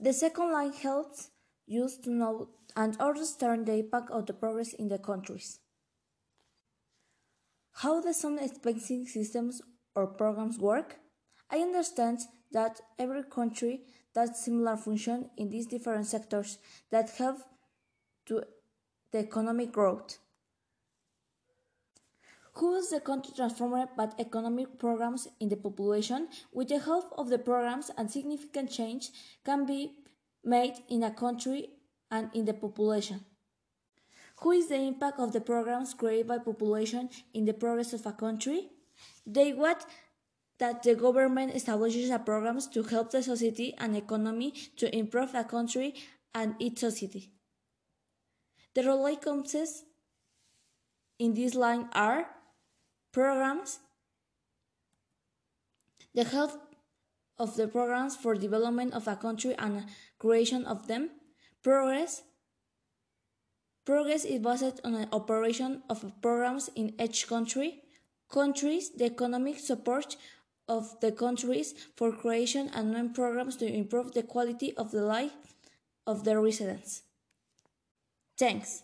The second line helps you to know and understand the impact of the progress in the countries. How the some spacing systems or programs work? I understand that every country does similar function in these different sectors that help to the economic growth. Who is the country transformed by economic programs in the population? With the help of the programs, and significant change can be made in a country and in the population. Who is the impact of the programs created by population in the progress of a country? They what that the government establishes a programs to help the society and economy to improve a country and its society. The role concepts in this line are programs, the health of the programs for development of a country and creation of them, progress, progress is based on the operation of programs in each country, countries, the economic support of the countries for creation and non programs to improve the quality of the life of their residents. Thanks.